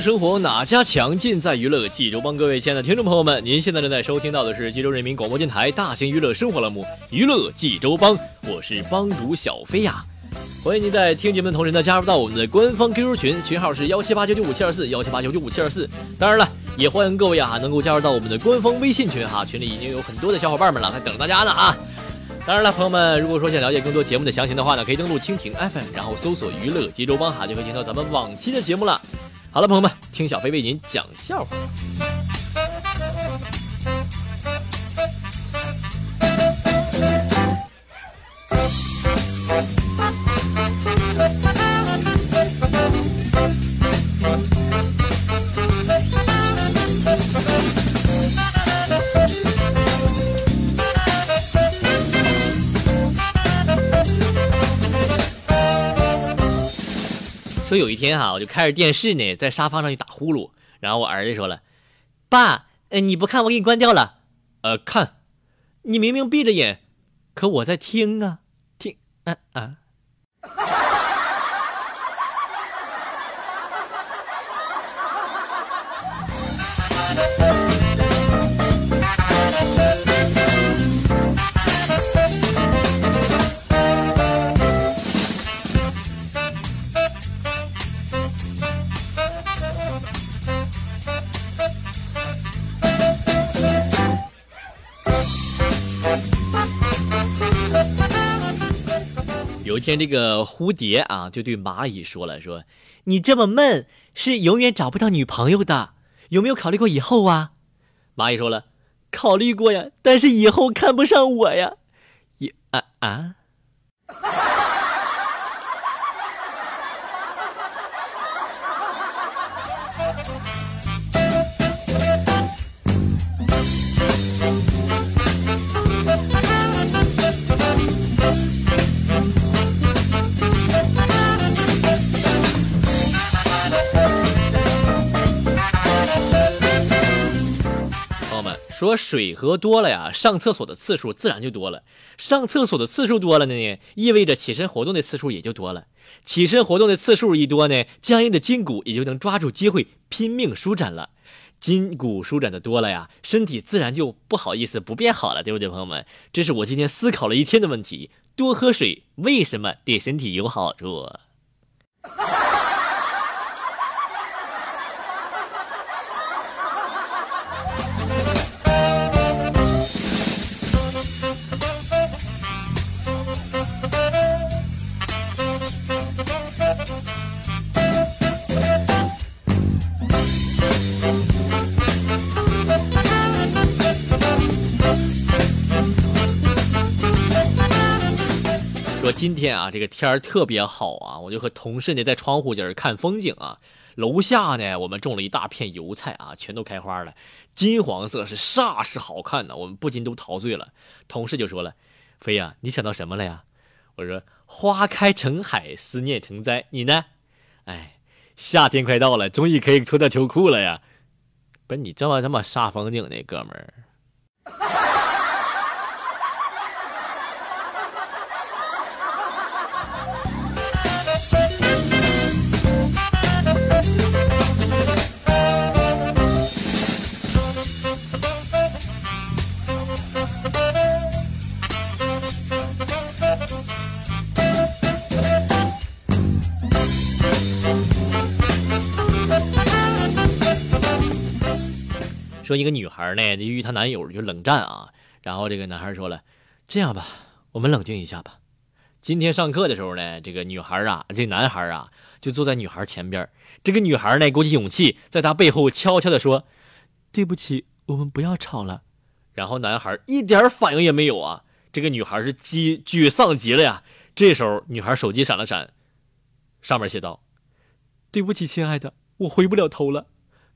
生活哪家强？尽在娱乐济州帮。各位亲爱的听众朋友们，您现在正在收听到的是济州人民广播电台大型娱乐生活栏目《娱乐济州帮》，我是帮主小飞呀。欢迎您在听节目的同时呢，加入到我们的官方 QQ 群，群号是幺七八九九五七二四幺七八九九五七二四。当然了，也欢迎各位啊，能够加入到我们的官方微信群哈，群里已经有很多的小伙伴们了，在等大家呢啊。当然了，朋友们，如果说想了解更多节目的详情的话呢，可以登录蜻蜓 FM，然后搜索“娱乐济州帮”哈，就可以听到咱们往期的节目了。好了，朋友们，听小飞为您讲笑话。说有一天哈，我就开着电视呢，在沙发上去打呼噜，然后我儿子说了：“爸，呃，你不看，我给你关掉了。”呃，看，你明明闭着眼，可我在听啊，听，啊啊。一天，这个蝴蝶啊，就对蚂蚁说了：“说你这么闷，是永远找不到女朋友的。有没有考虑过以后啊？”蚂蚁说了：“考虑过呀，但是以后看不上我呀。”也啊啊。说水喝多了呀，上厕所的次数自然就多了。上厕所的次数多了呢，意味着起身活动的次数也就多了。起身活动的次数一多呢，僵硬的筋骨也就能抓住机会拼命舒展了。筋骨舒展的多了呀，身体自然就不好意思不变好了，对不对，朋友们？这是我今天思考了一天的问题：多喝水为什么对身体有好处？今天啊，这个天儿特别好啊，我就和同事呢在窗户这儿看风景啊。楼下呢，我们种了一大片油菜啊，全都开花了，金黄色是煞是好看呢。我们不禁都陶醉了。同事就说了：“飞呀，你想到什么了呀？”我说：“花开成海，思念成灾。”你呢？哎，夏天快到了，终于可以脱掉秋裤了呀。不是你这么这么煞风景呢，哥们儿。说一个女孩呢，就与她男友就冷战啊，然后这个男孩说了：“这样吧，我们冷静一下吧。今天上课的时候呢，这个女孩啊，这男孩啊，就坐在女孩前边。这个女孩呢，鼓起勇气，在他背后悄悄地说：“对不起，我们不要吵了。”然后男孩一点反应也没有啊。这个女孩是沮沮丧极了呀。这时候，女孩手机闪了闪，上面写道：“对不起，亲爱的，我回不了头了。”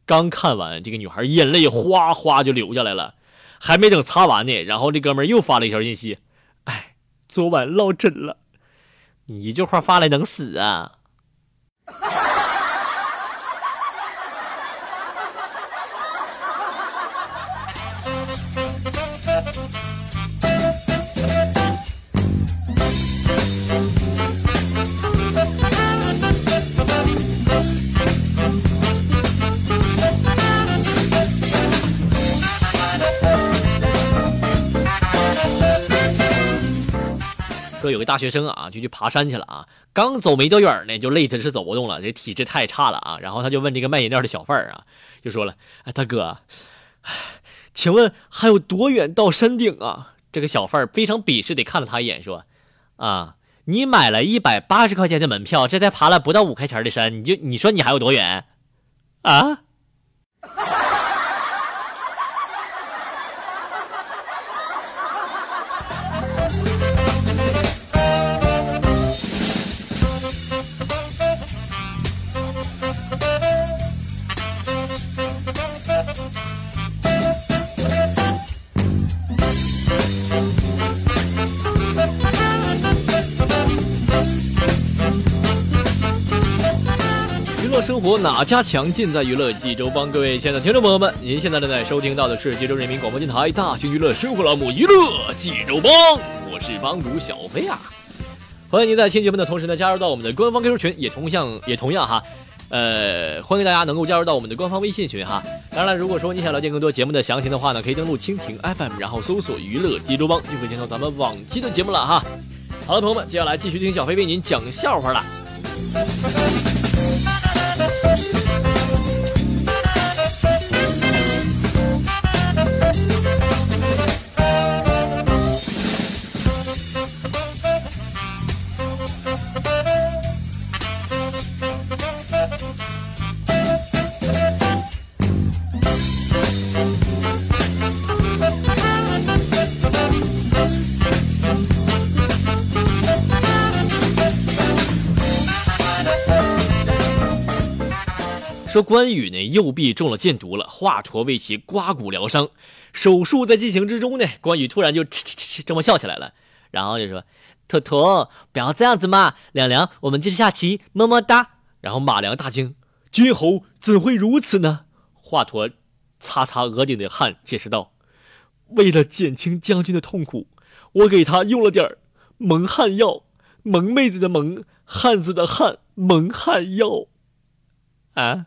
刚看完，这个女孩眼泪哗哗就流下来了，还没等擦完呢，然后这哥们又发了一条信息：“哎，昨晚落枕了。”你一句话发来能死啊？说有个大学生啊，就去爬山去了啊，刚走没多远呢，就累的是走不动了，这体质太差了啊。然后他就问这个卖饮料的小贩儿啊，就说了：“哎，大哥，请问还有多远到山顶啊？”这个小贩儿非常鄙视的看了他一眼，说：“啊，你买了一百八十块钱的门票，这才爬了不到五块钱的山，你就你说你还有多远啊？” 生活哪家强，尽在娱乐济州帮。各位亲爱的听众朋友们，您现在正在收听到的是济州人民广播电台大型娱乐生活栏目《娱乐济州帮》，我是帮主小飞啊。欢迎您在听节目的同时呢，加入到我们的官方 QQ 群，也同样也同样哈，呃，欢迎大家能够加入到我们的官方微信群哈。当然了，如果说你想了解更多节目的详情的话呢，可以登录蜻蜓 FM，然后搜索“娱乐济州帮”，就可以听到咱们往期的节目了哈。好了，朋友们，接下来继续听小飞为您讲笑话了。说关羽呢右臂中了箭毒了，华佗为其刮骨疗伤。手术在进行之中呢，关羽突然就嗤嗤嗤这么笑起来了，然后就说：“坨坨，不要这样子嘛，两两，我们继续下棋，么么哒。”然后马良大惊：“君侯怎会如此呢？”华佗擦擦额顶的汗，解释道：“为了减轻将军的痛苦，我给他用了点蒙汗药，蒙妹子的蒙，汉子的汉，蒙汗药。”啊。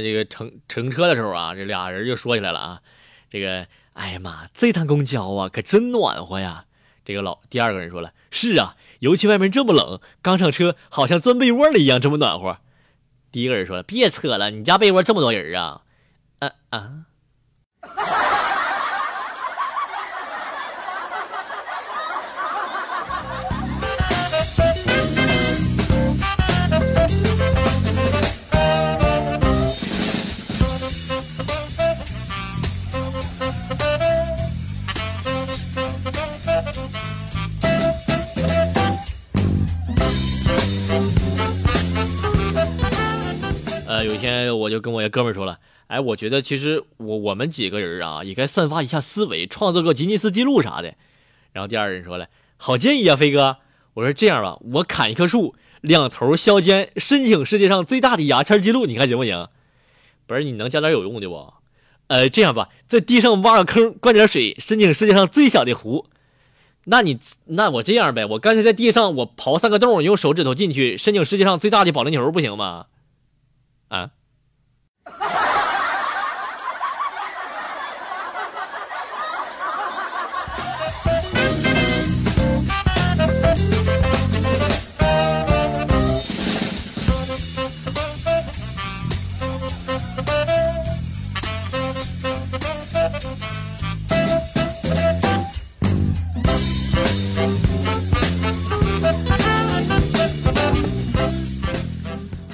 这个乘乘车的时候啊，这俩人就说起来了啊，这个，哎呀妈，这趟公交啊可真暖和呀。这个老第二个人说了，是啊，尤其外面这么冷，刚上车好像钻被窝了一样，这么暖和。第一个人说了，别扯了，你家被窝这么多人啊？啊啊。有一天，我就跟我一哥们说了，哎，我觉得其实我我们几个人啊，也该散发一下思维，创造个吉尼斯纪录啥的。然后第二人说了，好建议啊，飞哥。我说这样吧，我砍一棵树，两头削尖，申请世界上最大的牙签记录，你看行不行？不是，你能加点有用的不？呃，这样吧，在地上挖个坑，灌点水，申请世界上最小的湖。那你那我这样呗，我干脆在地上我刨三个洞，用手指头进去，申请世界上最大的保龄球，不行吗？啊？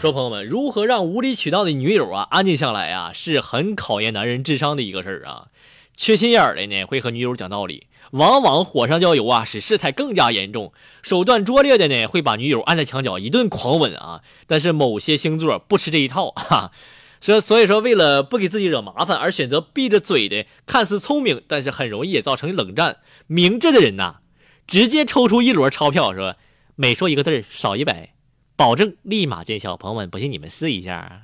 说朋友们，如何让无理取闹的女友啊安静下来啊，是很考验男人智商的一个事儿啊。缺心眼儿的呢，会和女友讲道理，往往火上浇油啊，使事态更加严重。手段拙劣的呢，会把女友按在墙角一顿狂吻啊。但是某些星座不吃这一套哈，说 所以说为了不给自己惹麻烦而选择闭着嘴的，看似聪明，但是很容易也造成冷战。明智的人呐，直接抽出一摞钞票，说每说一个字少一百。保证立马见效，朋友们，不信你们试一下。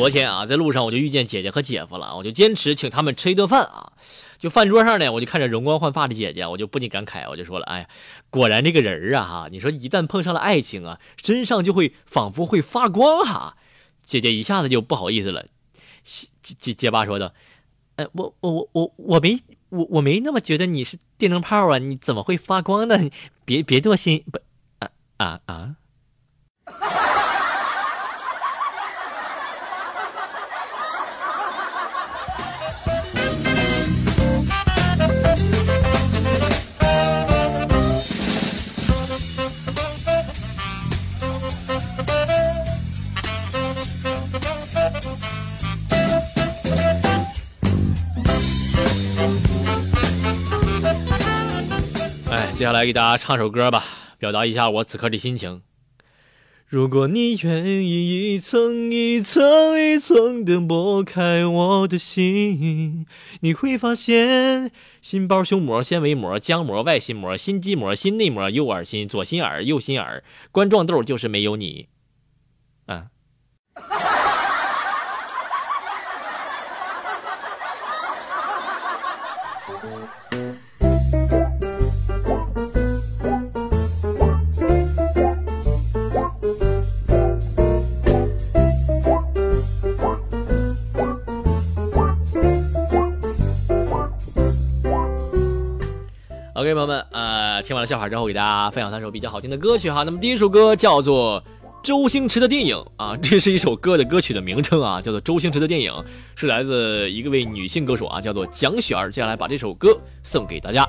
昨天啊，在路上我就遇见姐姐和姐夫了，我就坚持请他们吃一顿饭啊。就饭桌上呢，我就看着容光焕发的姐姐，我就不禁感慨，我就说了，哎呀，果然这个人啊，哈，你说一旦碰上了爱情啊，身上就会仿佛会发光哈。姐姐一下子就不好意思了，结结结巴说道，哎，我我我我我没我我没那么觉得你是电灯泡啊，你怎么会发光呢？别别多心不啊啊啊。接下来给大家唱首歌吧，表达一下我此刻的心情。如果你愿意一层一层一层的剥开我的心，你会发现心包、胸膜、纤维膜、浆膜、外心膜、心肌膜、心内膜、右耳心、左心耳、右心耳、冠状窦，就是没有你。啊。朋友们，呃，听完了笑话之后，给大家分享三首比较好听的歌曲哈。那么第一首歌叫做周星驰的电影啊，这是一首歌的歌曲的名称啊，叫做周星驰的电影，是来自一个位女性歌手啊，叫做蒋雪儿。接下来把这首歌送给大家。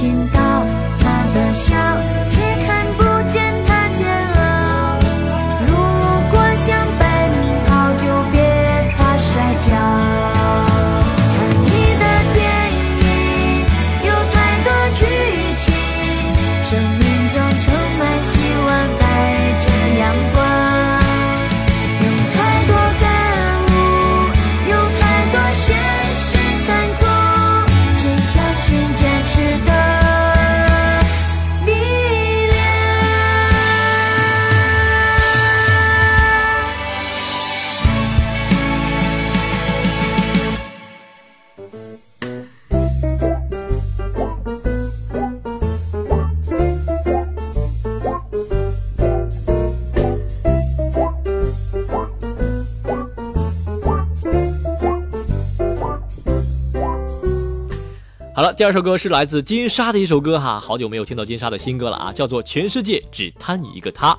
天好了，第二首歌是来自金莎的一首歌哈，好久没有听到金莎的新歌了啊，叫做《全世界只贪你一个他》。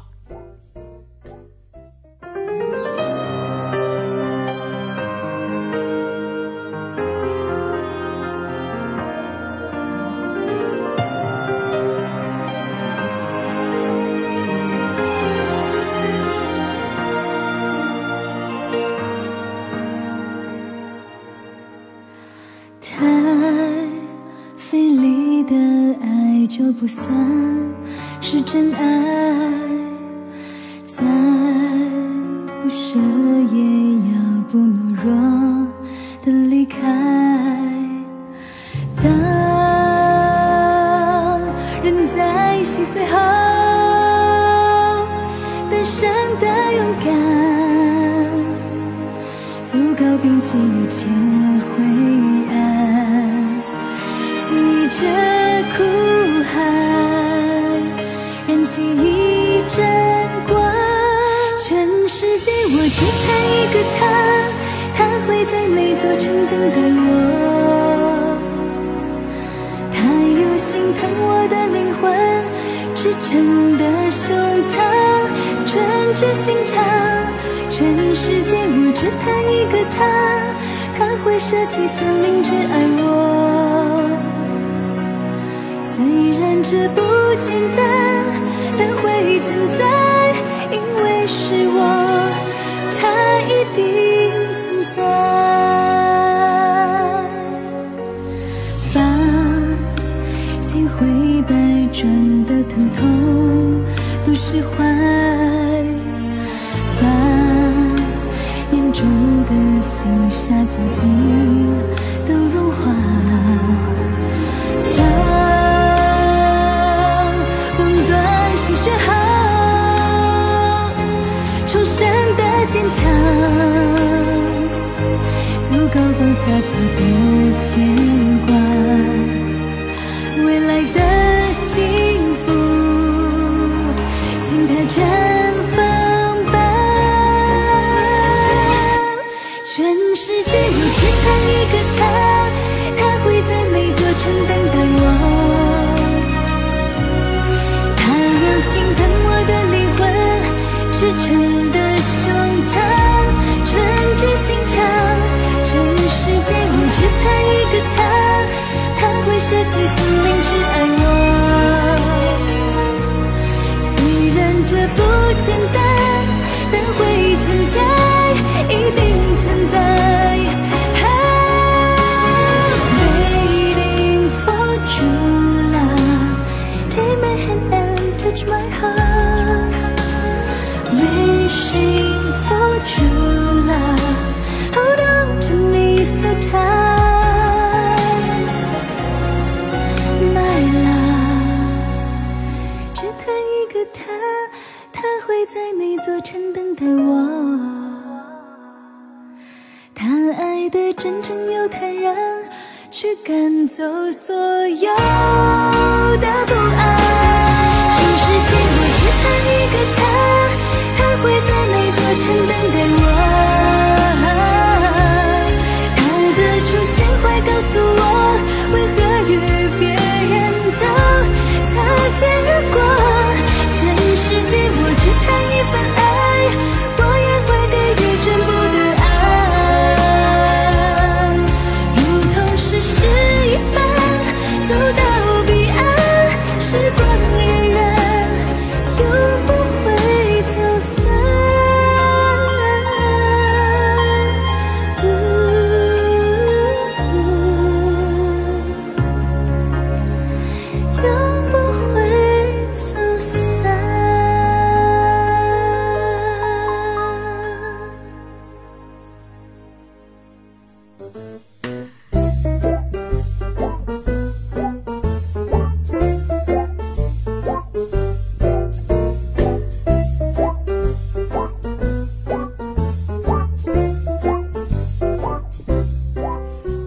不算是真爱，再不舍也要不懦弱的离开。当人在心碎后，单身的勇敢，足够摒弃一切那座城等待我。他有心疼我的灵魂，赤诚的胸膛，纯真心肠。全世界我只盼一个他，他会舍弃森林只爱我。虽然这不简单，但会存在，因为是我。他一定存在，转的疼痛都释怀，把眼中的细沙曾经都融化。当不断失血后，重生的坚强，足够放下再多牵挂，座城等待我，他爱的真诚又坦然，去赶走所有的不安。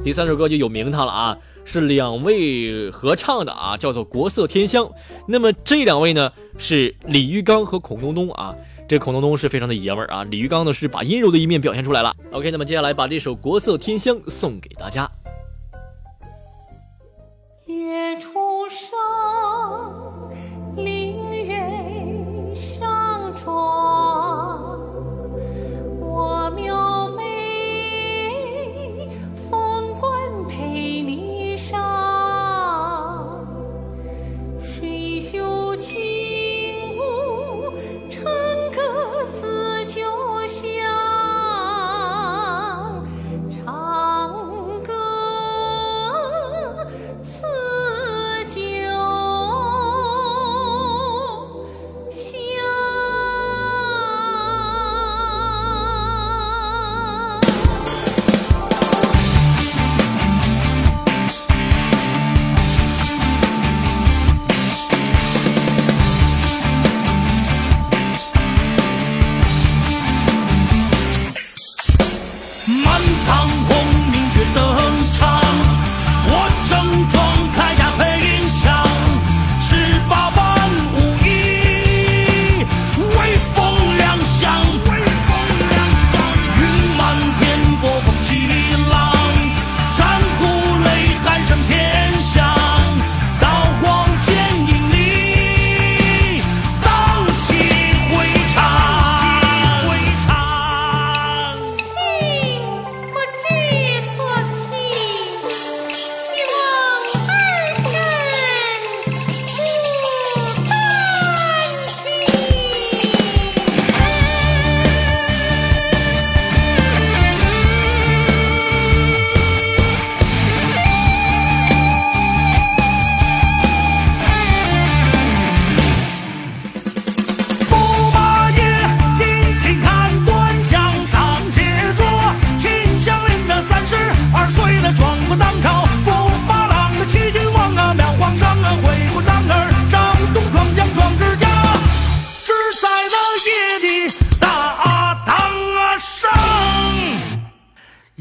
第三首歌就有名堂了啊，是两位合唱的啊，叫做《国色天香》。那么这两位呢是李玉刚和孔东东啊。这孔东东是非常的爷们儿啊，李玉刚呢是把阴柔的一面表现出来了。OK，那么接下来把这首《国色天香》送给大家。月初生，邻人上妆，我描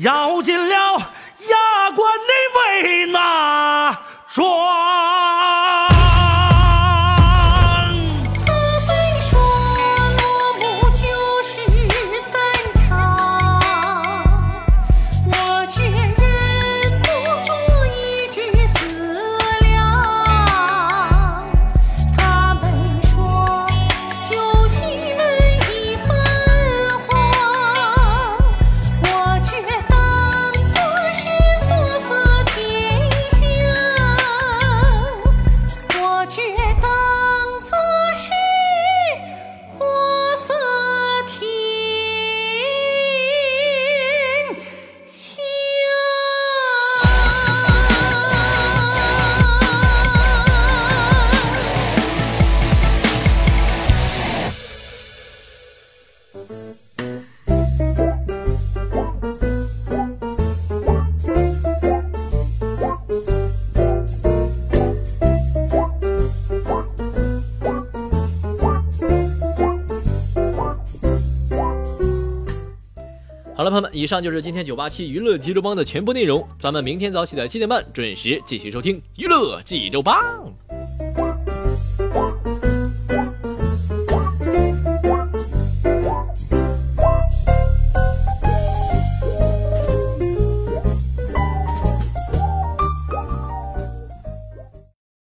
咬紧了朋友们，以上就是今天九八七娱乐济州帮的全部内容。咱们明天早起的七点半准时继续收听娱乐济州帮。